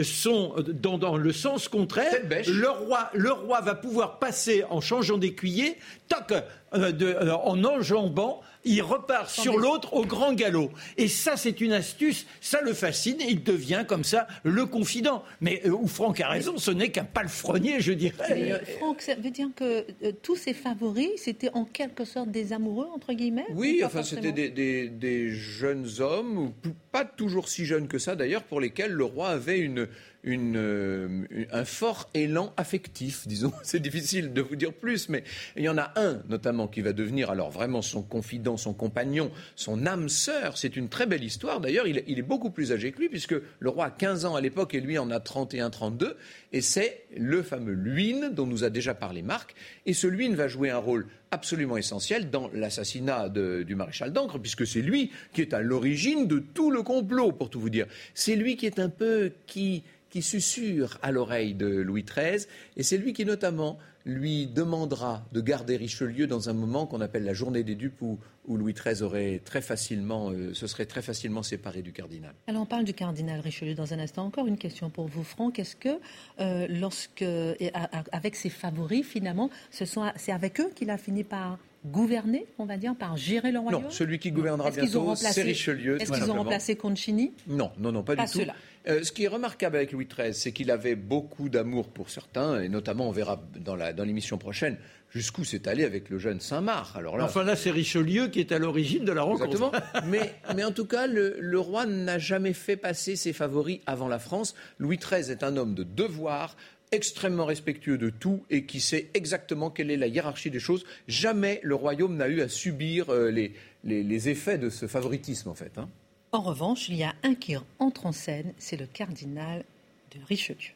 sont dans, dans le sens contraire. Le roi, le roi va pouvoir passer en changeant d'écuyer, toc, euh, euh, en enjambant il repart sur l'autre au grand galop. Et ça, c'est une astuce, ça le fascine, et il devient comme ça le confident. Mais euh, où Franck a raison, ce n'est qu'un palefrenier, je dirais. Franck, ça veut dire que tous ses favoris, c'était en quelque sorte des amoureux, entre guillemets Oui, enfin, c'était des, des, jeunes hommes, pas toujours si jeunes que ça d'ailleurs, pour lesquels le roi avait une, euh, un fort élan affectif, disons. C'est difficile de vous dire plus, mais il y en a un notamment qui va devenir alors vraiment son confident, son compagnon, son âme sœur. C'est une très belle histoire. D'ailleurs, il, est beaucoup plus âgé que lui, puisque le roi a 15 ans à l'époque et lui en a 31, 32. Et c'est le fameux Luynes dont nous a déjà parlé Marc. Et ce Luynes va jouer un rôle absolument essentiel dans l'assassinat du maréchal d'Ancre, puisque c'est lui qui est à l'origine de tout le complot, pour tout vous dire. C'est lui qui est un peu qui qui susurre à l'oreille de Louis XIII, et c'est lui qui notamment lui demandera de garder Richelieu dans un moment qu'on appelle la journée des dupes où, Louis XIII aurait très facilement, euh, se serait très facilement séparé du cardinal. Alors on parle du cardinal Richelieu dans un instant. Encore une question pour vous, Franck. Est-ce que euh, lorsque, avec ses favoris, finalement, c'est avec eux qu'il a fini par gouverner, on va dire, par gérer le royaume? Non, celui qui gouvernera bientôt, c'est Richelieu. Est-ce qu'ils ont remplacé Concini? Non, non, non, pas, du tout. Euh, ce qui est remarquable avec Louis XIII, c'est qu'il avait beaucoup d'amour pour certains, et notamment, on verra dans l'émission prochaine, jusqu'où c'est allé avec le jeune Saint-Marc. Alors là, enfin là, c'est Richelieu qui est à l'origine de la rencontre. Exactement. mais, mais en tout cas, le, le roi n'a jamais fait passer ses favoris avant la France. Louis XIII est un homme de devoir, extrêmement respectueux de tout et qui sait exactement quelle est la hiérarchie des choses. Jamais le royaume n'a eu à subir euh, les, les, effets de ce favoritisme, en fait. Hein. En revanche, il y a un qui entre en scène, c'est le cardinal de Richelieu.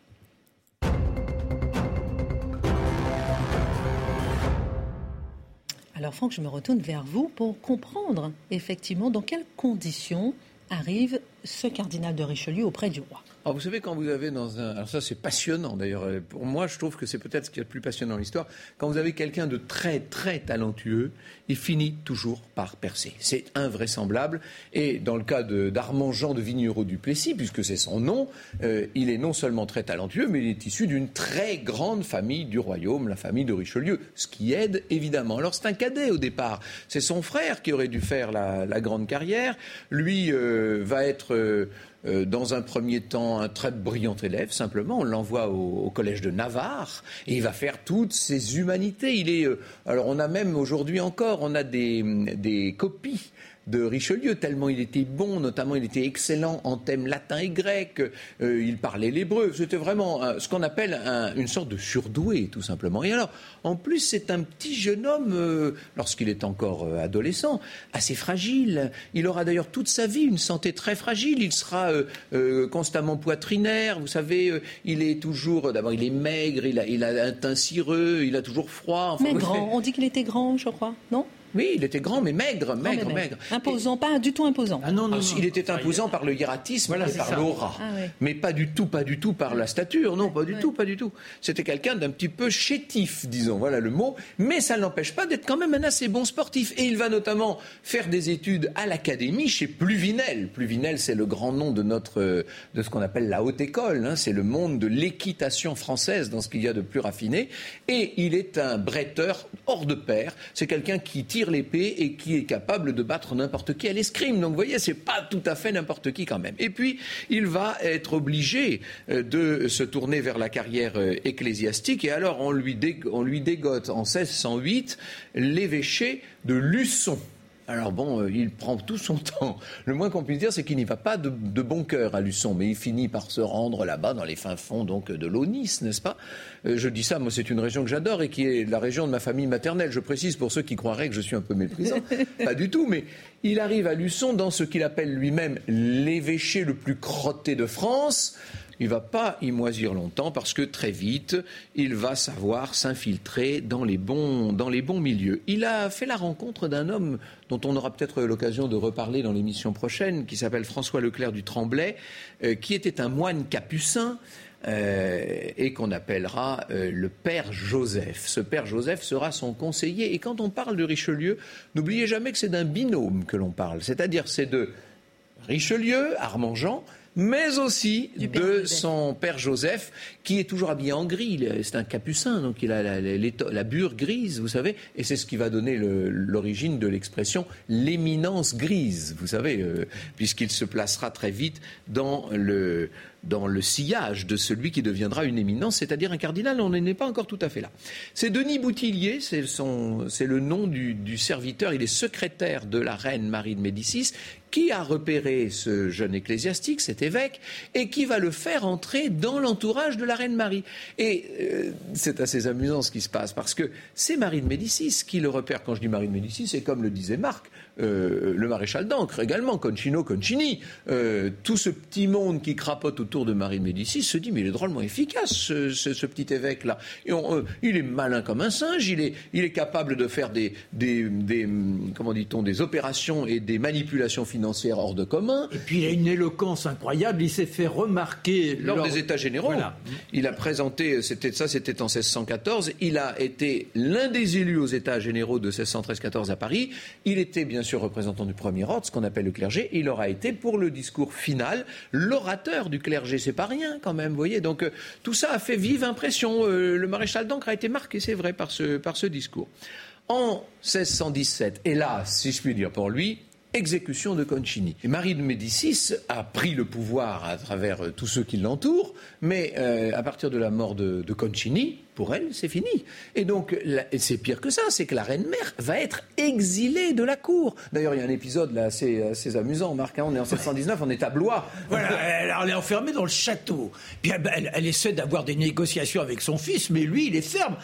Alors Franck, je me retourne vers vous pour comprendre effectivement dans quelles conditions arrive ce cardinal de Richelieu auprès du roi. Alors vous savez, quand vous avez dans un... Alors ça c'est passionnant d'ailleurs. Pour moi, je trouve que c'est peut-être ce qui est le plus passionnant dans l'histoire. Quand vous avez quelqu'un de très très talentueux, il finit toujours par percer. C'est invraisemblable. Et dans le cas d'Armand Jean de Vignereau du Plessis, puisque c'est son nom, euh, il est non seulement très talentueux, mais il est issu d'une très grande famille du royaume, la famille de Richelieu, ce qui aide évidemment. Alors c'est un cadet au départ. C'est son frère qui aurait dû faire la, grande carrière. Lui euh, va être euh, euh, dans un premier temps un très brillant élève, simplement. On l'envoie au, collège de Navarre et il va faire toutes ses humanités. Il est, euh, alors on a même aujourd'hui encore, on a des, des copies de Richelieu, tellement il était bon, notamment il était excellent en thèmes latin et grec, euh, il parlait l'hébreu, c'était vraiment ce qu'on appelle une sorte de surdoué, tout simplement. Et alors, en plus, c'est un petit jeune homme, euh, lorsqu'il est encore euh, adolescent, assez fragile. Il aura d'ailleurs toute sa vie une santé très fragile, il sera constamment poitrinaire, vous savez, il est toujours, d'abord il est maigre, il a, il a un teint cireux, il a toujours froid. Mais grand, on dit qu'il était grand, je crois, non? Oui, il était grand, mais maigre, maigre, maigre. Imposant, pas du tout imposant. Ah non, non, ah, il était imposant par le hiératisme et par l'aura. Ah mais pas du tout, pas du tout par la stature. Non, pas du tout, pas du tout. C'était quelqu'un d'un petit peu chétif, disons, voilà le mot. Mais ça ne l'empêche pas d'être quand même un assez bon sportif. Et il va notamment faire des études à l'académie chez Pluvinel. Pluvinel, c'est le grand nom de notre, de ce qu'on appelle la haute école. Hein. C'est le monde de l'équitation française dans ce qu'il y a de plus raffiné. Et il est un bretteur hors de pair. C'est quelqu'un qui tire l'épée et qui est capable de battre n'importe qui à l'escrime. Donc vous voyez, c'est pas tout à fait n'importe qui quand même. Et puis, il va être obligé euh, de se tourner vers la carrière euh, ecclésiastique et alors on lui, on lui dégote en 1608 l'évêché de Luçon. Alors bon, euh, il prend tout son temps. Le moins qu'on puisse dire, c'est qu'il n'y va pas de, bon cœur à Luçon, mais il finit par se rendre là-bas, dans les fins fonds donc de l'Onis, n'est-ce pas? Euh, Je dis ça, moi c'est une région que j'adore et qui est la région de ma famille maternelle. Je précise pour ceux qui croiraient que je suis un peu méprisant. pas du tout, mais il arrive à Luçon dans ce qu'il appelle lui-même l'évêché le plus crotté de France il va pas y moisir longtemps parce que très vite, il va savoir s'infiltrer dans les bons, dans les bons milieux. Il a fait la rencontre d'un homme dont on aura peut-être l'occasion de reparler dans l'émission prochaine, qui s'appelle François Leclerc du Tremblay, euh, qui était un moine capucin. Euh, et qu'on appellera euh, le père Joseph. Ce père Joseph sera son conseiller. Et quand on parle de Richelieu, n'oubliez jamais que c'est d'un binôme que l'on parle. C'est-à-dire c'est de Richelieu, Armand Jean, mais aussi de son père Joseph, qui est toujours habillé en gris. C'est un capucin, donc il a la, la, bure grise, vous savez, et c'est ce qui va donner l'origine de l'expression l'éminence grise, vous savez, euh, puisqu'il se placera très vite dans le, dans le sillage de celui qui deviendra une éminence, c'est-à-dire un cardinal. On n'est pas encore tout à fait là. C'est Denis Boutillier, c'est le nom du, serviteur. Il est secrétaire de la reine Marie de Médicis qui a repéré ce jeune ecclésiastique, cet évêque, et qui va le faire entrer dans l'entourage de la reine Marie. Et euh, c'est assez amusant ce qui se passe, parce que c'est Marie de Médicis qui le repère. Quand je dis Marie de Médicis, c'est comme le disait Marc, euh, le maréchal d'Ancre également, Concino Concini. Euh, tout ce petit monde qui crapote autour de Marie de Médicis se dit mais il est drôlement efficace ce, petit évêque là. Et il est malin comme un singe, il est, il est capable de faire des, des, des comment dit-on des opérations et des manipulations financières hors de commun. Et puis il a une éloquence incroyable. Il s'est fait remarquer lors, des États généraux. Il a présenté, c'était ça, c'était en 1614. Il a été l'un des élus aux États généraux de 1613-14 à Paris. Il était bien sûr représentant du premier ordre, ce qu'on appelle le clergé. Il aura été pour le discours final l'orateur du clergé. C'est pas rien quand même, voyez. Donc euh, tout ça a fait vive impression. Euh, le maréchal d'Ancre a été marqué, c'est vrai, par ce, par ce discours. En 1617, hélas, si je puis dire pour lui, exécution de Concini. Et Marie de Médicis a pris le pouvoir à travers euh, tous ceux qui l'entourent, mais euh, à partir de la mort de, Concini, pour elle, c'est fini. Et donc, c'est pire que ça, c'est que la reine-mère va être exilée de la cour. D'ailleurs, il y a un épisode là assez, amusant, Marc. Hein, on est en 1719, on est à Blois. Voilà, elle, est enfermée dans le château. Puis elle, elle essaie d'avoir des négociations avec son fils, mais lui, il est ferme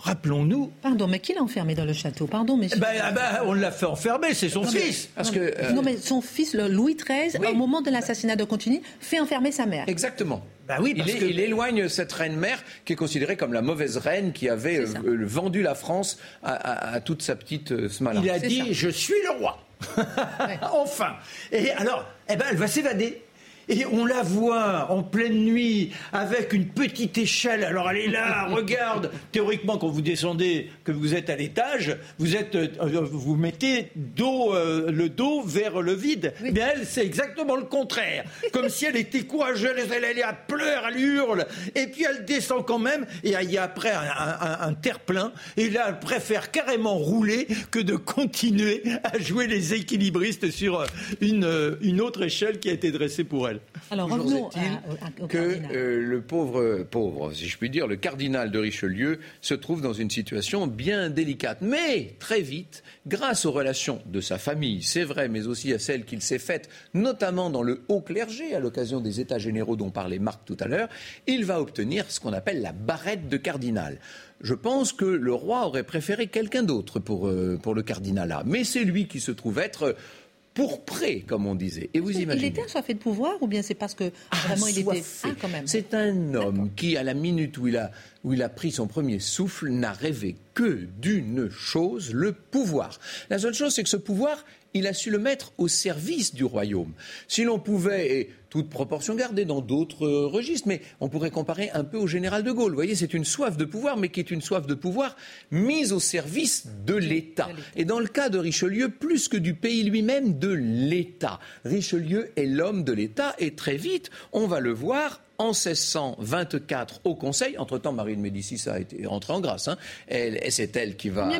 rappelons-nous. Pardon, mais qui l'a enfermé dans le château? Pardon, mais. Ben, ah ben, on l'a fait enfermer, c'est son fils. Parce que, euh, Non, mais son fils, Louis XIII, au moment de l'assassinat de Contini, fait enfermer sa mère. Exactement. Bah oui, parce il, il, éloigne cette reine-mère qui est considérée comme la mauvaise reine qui avait euh, vendu la France à, toute sa petite euh, smala. Il a dit Je suis le roi. enfin. Et alors, eh ben, elle va s'évader. Et on la voit en pleine nuit avec une petite échelle. Alors elle est là, regarde. Théoriquement, quand vous descendez, que vous êtes à l'étage, vous êtes, euh, vous mettez dos, euh, le dos vers le vide. Mais elle, c'est exactement le contraire. Comme si elle était courageuse, elle, elle, elle pleure, elle hurle. Et puis elle descend quand même. Et il y a après un, terre-plein. Et là, elle préfère carrément rouler que de continuer à jouer les équilibristes sur une, une autre échelle qui a été dressée pour elle. Alors revenons que euh, le pauvre, pauvre, si je puis dire, le cardinal de Richelieu se trouve dans une situation bien délicate. Mais très vite, grâce aux relations de sa famille, c'est vrai, mais aussi à celles qu'il s'est faites, notamment dans le haut clergé, à l'occasion des États généraux dont parlait Marc tout à l'heure, il va obtenir ce qu'on appelle la barrette de cardinal. Je pense que le roi aurait préféré quelqu'un d'autre pour, euh, pour le cardinalat. Mais c'est lui qui se trouve être pour près, comme on disait. Et vous imaginez. Il était assoiffé de pouvoir ou bien c'est parce que vraiment il était ah, quand même. C'est un homme qui, à la minute où il a où il a pris son premier souffle, n'a rêvé que d'une chose, le pouvoir. La seule chose, c'est que ce pouvoir, il a su le mettre au service du royaume. Si l'on pouvait, et toute proportion gardée dans d'autres euh, registres, mais on pourrait comparer un peu au général de Gaulle. Vous voyez, c'est une soif de pouvoir, mais qui est une soif de pouvoir mise au service de l'État. Et dans le cas de Richelieu, plus que du pays lui-même, de l'État. Richelieu est l'homme de l'État, et très vite, on va le voir, en 1624 au Conseil. Entre-temps, Marie de Médicis a été rentrée en grâce. Hein. c'est elle qui va,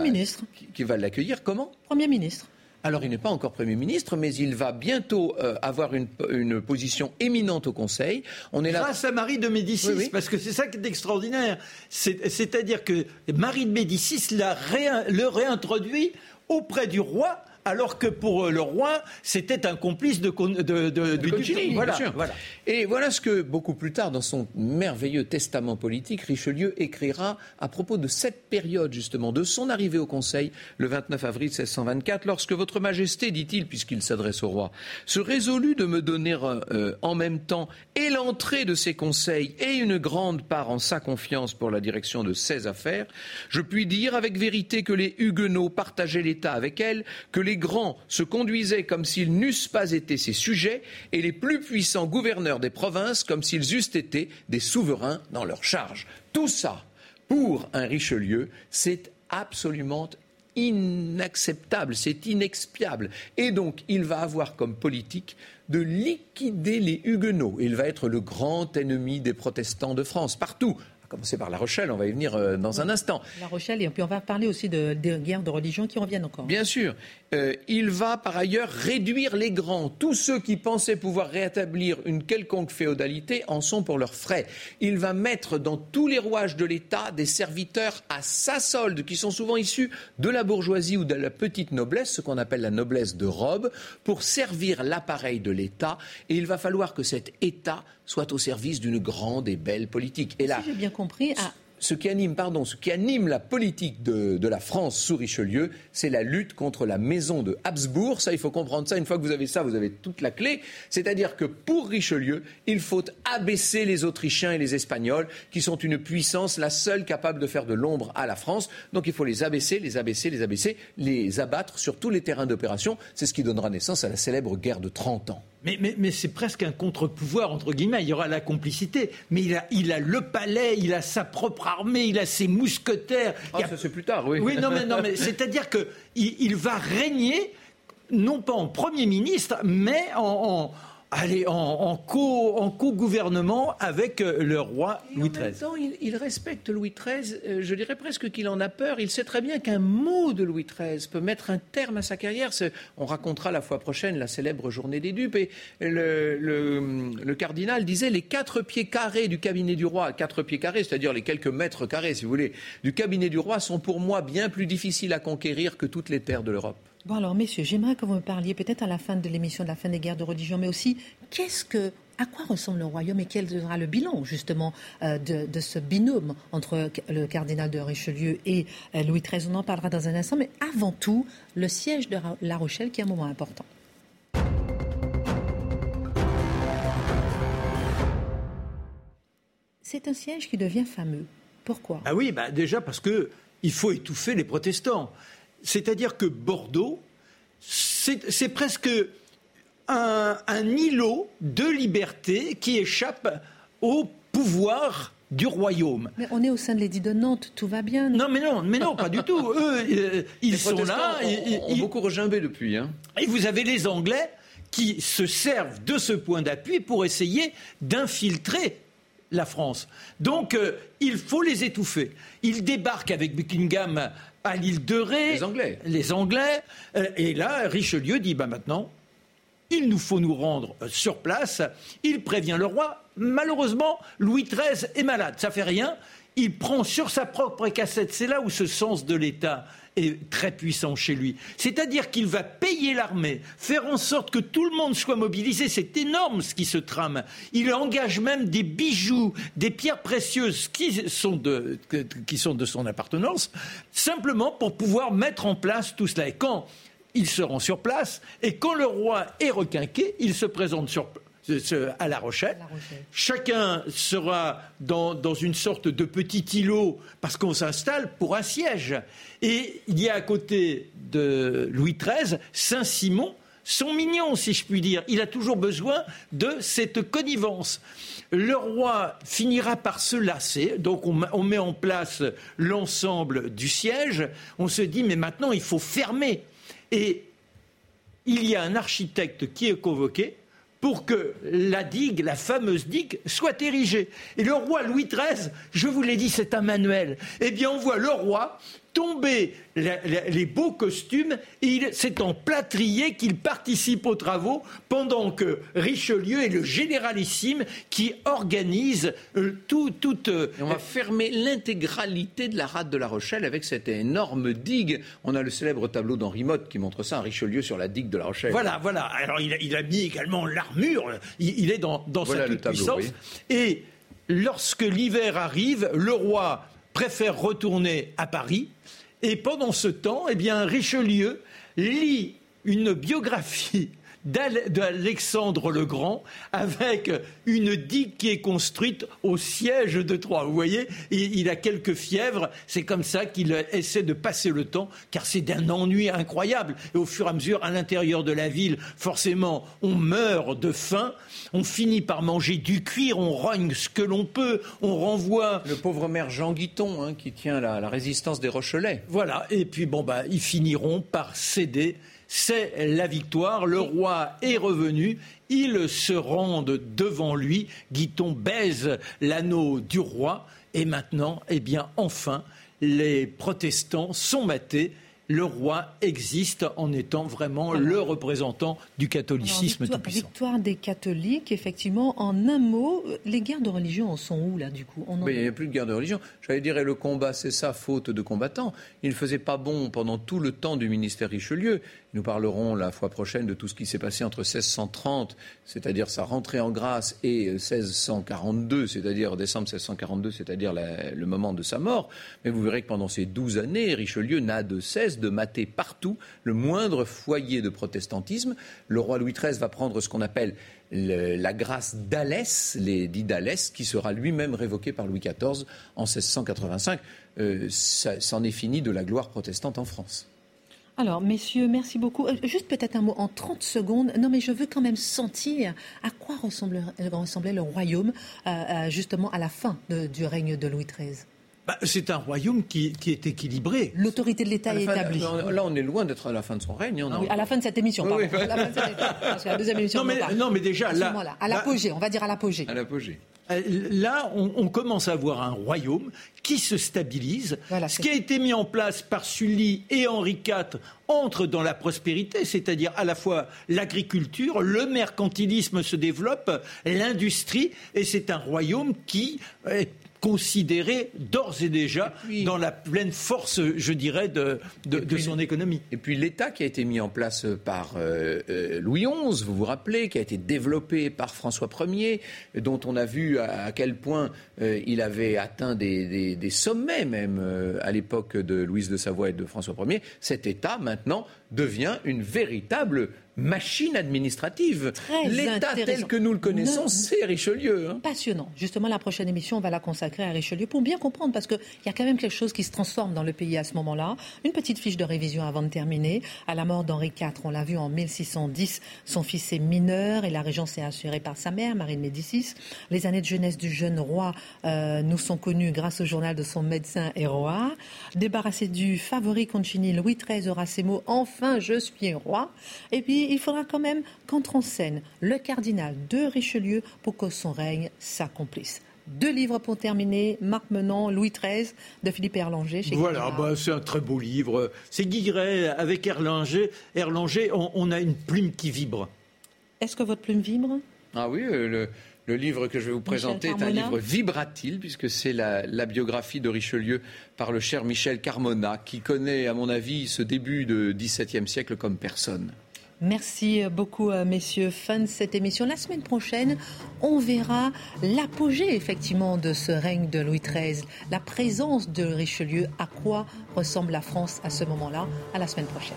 qui va l'accueillir. Comment? Premier ministre. Alors, il n'est pas encore Premier ministre, mais il va bientôt euh, avoir une, position éminente au Conseil. On est là... Grâce à Marie de Médicis, parce que c'est ça qui est extraordinaire. C'est-à-dire que Marie de Médicis le réintroduit auprès du roi alors que pour euh, le roi, c'était un complice de, de, de, du Voilà, voilà. Et voilà ce que, beaucoup plus tard, dans son merveilleux testament politique, Richelieu écrira à propos de cette période, justement, de son arrivée au Conseil, le 29 avril 1624, lorsque Votre Majesté, dit-il, puisqu'il s'adresse au roi, se résolut de me donner euh, en même temps et l'entrée de ses conseils et une grande part en sa confiance pour la direction de ses affaires, je puis dire avec vérité que les Huguenots partageaient l'État avec elle, que les grands se conduisaient comme s'ils n'eussent pas été ses sujets, et les plus puissants gouverneurs des provinces comme s'ils eussent été des souverains dans leur charge. Tout ça, pour un Richelieu, c'est absolument inacceptable, c'est inexpiable. Et donc, il va avoir comme politique de liquider les Huguenots. Il va être le grand ennemi des protestants de France, partout à commencer par La Rochelle, on va y venir euh, dans un instant. La Rochelle, et puis on va parler aussi de, de guerres de religion qui reviennent encore. Bien sûr. Euh, il va par ailleurs réduire les grands. Tous ceux qui pensaient pouvoir rétablir une quelconque féodalité en sont pour leurs frais. Il va mettre dans tous les rouages de l'État des serviteurs à sa solde, qui sont souvent issus de la bourgeoisie ou de la petite noblesse, ce qu'on appelle la noblesse de robe, pour servir l'appareil de l'État. Et il va falloir que cet État soit au service d'une grande et belle politique. Et là, si j'ai bien compris, ce qui anime, pardon, ce qui anime la politique de, la France sous Richelieu, c'est la lutte contre la maison de Habsbourg. Ça, il faut comprendre ça. Une fois que vous avez ça, vous avez toute la clé. C'est-à-dire que pour Richelieu, il faut abaisser les Autrichiens et les Espagnols, qui sont une puissance, la seule capable de faire de l'ombre à la France. Donc il faut les abaisser, les abaisser, les abaisser, les abattre sur tous les terrains d'opération. C'est ce qui donnera naissance à la célèbre guerre de 30 ans. Mais, c'est presque un contre-pouvoir, entre guillemets. Il y aura la complicité. Mais il a, il a le palais, il a sa propre armée, il a ses mousquetaires. Ah, ça c'est plus tard, oui. Oui, non, mais, non, mais c'est-à-dire qu'il il va régner, non pas en Premier ministre, mais en aller en, co-gouvernement avec euh, le roi Louis XIII. En même temps, il, respecte Louis XIII. Euh, je dirais presque qu'il en a peur. Il sait très bien qu'un mot de Louis XIII peut mettre un terme à sa carrière. On racontera la fois prochaine la célèbre journée des dupes. Et le, cardinal disait les quatre pieds carrés du cabinet du roi, quatre pieds carrés, c'est-à-dire les quelques mètres carrés, si vous voulez, du cabinet du roi, sont pour moi bien plus difficiles à conquérir que toutes les terres de l'Europe. Bon alors messieurs, j'aimerais que vous me parliez peut-être à la fin de l'émission de la fin des guerres de religion, mais aussi qu'est-ce que à quoi ressemble le royaume et quel sera le bilan justement euh, de, ce binôme entre le cardinal de Richelieu et euh, Louis XIII On en parlera dans un instant, mais avant tout, le siège de La Rochelle qui est un moment important. C'est un siège qui devient fameux. Pourquoi? Ah oui, bah déjà parce que il faut étouffer les protestants. C'est-à-dire que Bordeaux, c'est presque un, îlot de liberté qui échappe au pouvoir du royaume. Mais on est au sein de l'édit de Nantes, tout va bien. Non, mais non, mais non, pas du tout. Eux, euh, ils sont là. Ils ont, beaucoup regimbé depuis. Hein. Et vous avez les Anglais qui se servent de ce point d'appui pour essayer d'infiltrer la France. Donc, euh, il faut les étouffer. Ils débarquent avec Buckingham à l'île de Ré. Les Anglais. Les Anglais. Euh, et là, Richelieu dit bah maintenant, il nous faut nous rendre euh, sur place. Il prévient le roi. Malheureusement, Louis XIII est malade. Ça fait rien. Il prend sur sa propre cassette. C'est là où ce sens de l'État est très puissant chez lui. C'est-à-dire qu'il va payer l'armée, faire en sorte que tout le monde soit mobilisé. C'est énorme ce qui se trame. Il engage même des bijoux, des pierres précieuses qui sont de, son appartenance, simplement pour pouvoir mettre en place tout cela. Et quand ils seront sur place, et quand le roi est requinqué, il se présente sur place à La Rochelle. Chacun sera dans, une sorte de petit îlot parce qu'on s'installe pour un siège. Et il y a à côté de Louis XIII Saint-Simon, son mignon, si je puis dire. Il a toujours besoin de cette connivence. Le roi finira par se lasser, donc on, on met en place l'ensemble du siège. On se dit, mais maintenant il faut fermer. Et il y a un architecte qui est convoqué, pour que la digue, la fameuse digue, soit érigée. Et le roi Louis XIII, je vous l'ai dit, c'est un manuel. Eh bien, on voit le roi tomber les beaux costumes c'est en plâtrier qu'il participe aux travaux pendant que Richelieu est le généralissime qui organise euh, tout. tout euh, on va fermer l'intégralité de la rade de La Rochelle avec cette énorme digue. On a le célèbre tableau d'Henri Motte qui montre ça, Richelieu sur la digue de La Rochelle. Voilà, voilà. Alors il a, mis également l'armure. Il, est dans, dans sa toute puissance. Et lorsque l'hiver arrive, le roi préfère retourner à Paris. Et pendant ce temps, eh bien, Richelieu lit une biographie d'Alexandre le Grand avec une digue qui est construite au siège de Troyes. Vous voyez, il, a quelques fièvres. C'est comme ça qu'il essaie de passer le temps, car c'est d'un ennui incroyable. Et au fur et à mesure, à l'intérieur de la ville, forcément, on meurt de faim. On finit par manger du cuir, on rogne ce que l'on peut, on renvoie. Le pauvre maire Jean Guiton, hein, qui tient la, la résistance des Rochelais. Voilà. Et puis, bon, bah, ils finiront par céder c'est la victoire. Le roi est revenu. Ils se rendent devant lui. Guiton baise l'anneau du roi. Et maintenant, eh bien, enfin, les protestants sont matés le roi existe en étant vraiment le représentant du catholicisme tout puissant. Victoire des catholiques, effectivement, en un mot, les guerres de religion en sont où là du coup? Il n'y a plus de guerre de religion. J'allais dire, le combat, c'est ça, faute de combattants. Il ne faisait pas bon pendant tout le temps du ministère Richelieu. Nous parlerons la fois prochaine de tout ce qui s'est passé entre 1630, c'est-à-dire sa rentrée en grâce, et 1642, c'est-à-dire décembre 1642, c'est-à-dire le moment de sa mort. Mais vous verrez que pendant ces douze années, Richelieu n'a de cesse de mater partout le moindre foyer de protestantisme. Le roi Louis XIII va prendre ce qu'on appelle la grâce d'Alès, les dits d'Alès, qui sera lui-même révoqué par Louis XIV en 1685. Euh, ça, c'en est fini de la gloire protestante en France. Alors, messieurs, merci beaucoup. Euh, juste peut-être un mot en 30 secondes. Non, mais je veux quand même sentir à quoi ressemblait, le royaume, euh, justement, à la fin du règne de Louis XIII. Bah, c'est un royaume qui, est équilibré. L'autorité de l'État est établie. Là, on est loin d'être à la fin de son règne. Hein, à la fin de cette émission, pardon. à la fin de parce que la deuxième émission, non, mais, non, mais déjà, là, à l'apogée, on va dire à l'apogée. À l'apogée. Euh, là, on, commence à voir un royaume qui se stabilise. Ce qui a été mis en place par Sully et Henri IV entre dans la prospérité, c'est-à-dire à la fois l'agriculture, le mercantilisme se développe, l'industrie, et c'est un royaume qui est considéré d'ores et déjà dans la pleine force, je dirais, de, de, son économie. Et puis l'État qui a été mis en place par euh, euh, Louis XI, vous vous rappelez, qui a été développé par François Ier, dont on a vu à, quel point euh, il avait atteint des, des sommets même à l'époque de Louise de Savoie et de François Ier. Cet État maintenant devient une véritable machine administrative. L'État tel que nous le connaissons, c'est Richelieu. Hein. Passionnant. Justement, la prochaine émission, on va la consacrer à Richelieu pour bien comprendre, parce qu'il y a quand même quelque chose qui se transforme dans le pays à ce moment-là. Une petite fiche de révision avant de terminer. À la mort d'Henri IV, on l'a vu en 1610, son fils est mineur et la régence est assurée par sa mère, Marie de Médicis. Les années de jeunesse du jeune roi euh, nous sont connues grâce au journal de son médecin roi. Débarrassé du favori Concini, Louis XIII aura ces mots Enfin, je suis roi. Et puis, il faudra quand même qu'entre en scène le cardinal de Richelieu pour que son règne s'accomplisse. Deux livres pour terminer, Marc Menant, Louis XIII, de Philippe Erlanger. voilà, bah, c'est un très beau livre. C'est Guilleret avec Erlanger. Erlanger, on, a une plume qui vibre. Est-ce que votre plume vibre? Ah oui, euh, le, livre que je vais vous présenter est un livre vibratile, puisque c'est la, la, biographie de Richelieu par le cher Michel Carmona, qui connaît, à mon avis, ce début du XVIIe siècle comme personne. Merci beaucoup, messieurs. Fin de cette émission. La semaine prochaine, on verra l'apogée, effectivement, de ce règne de Louis XIII, la présence de Richelieu, à quoi ressemble la France à ce moment-là. À la semaine prochaine.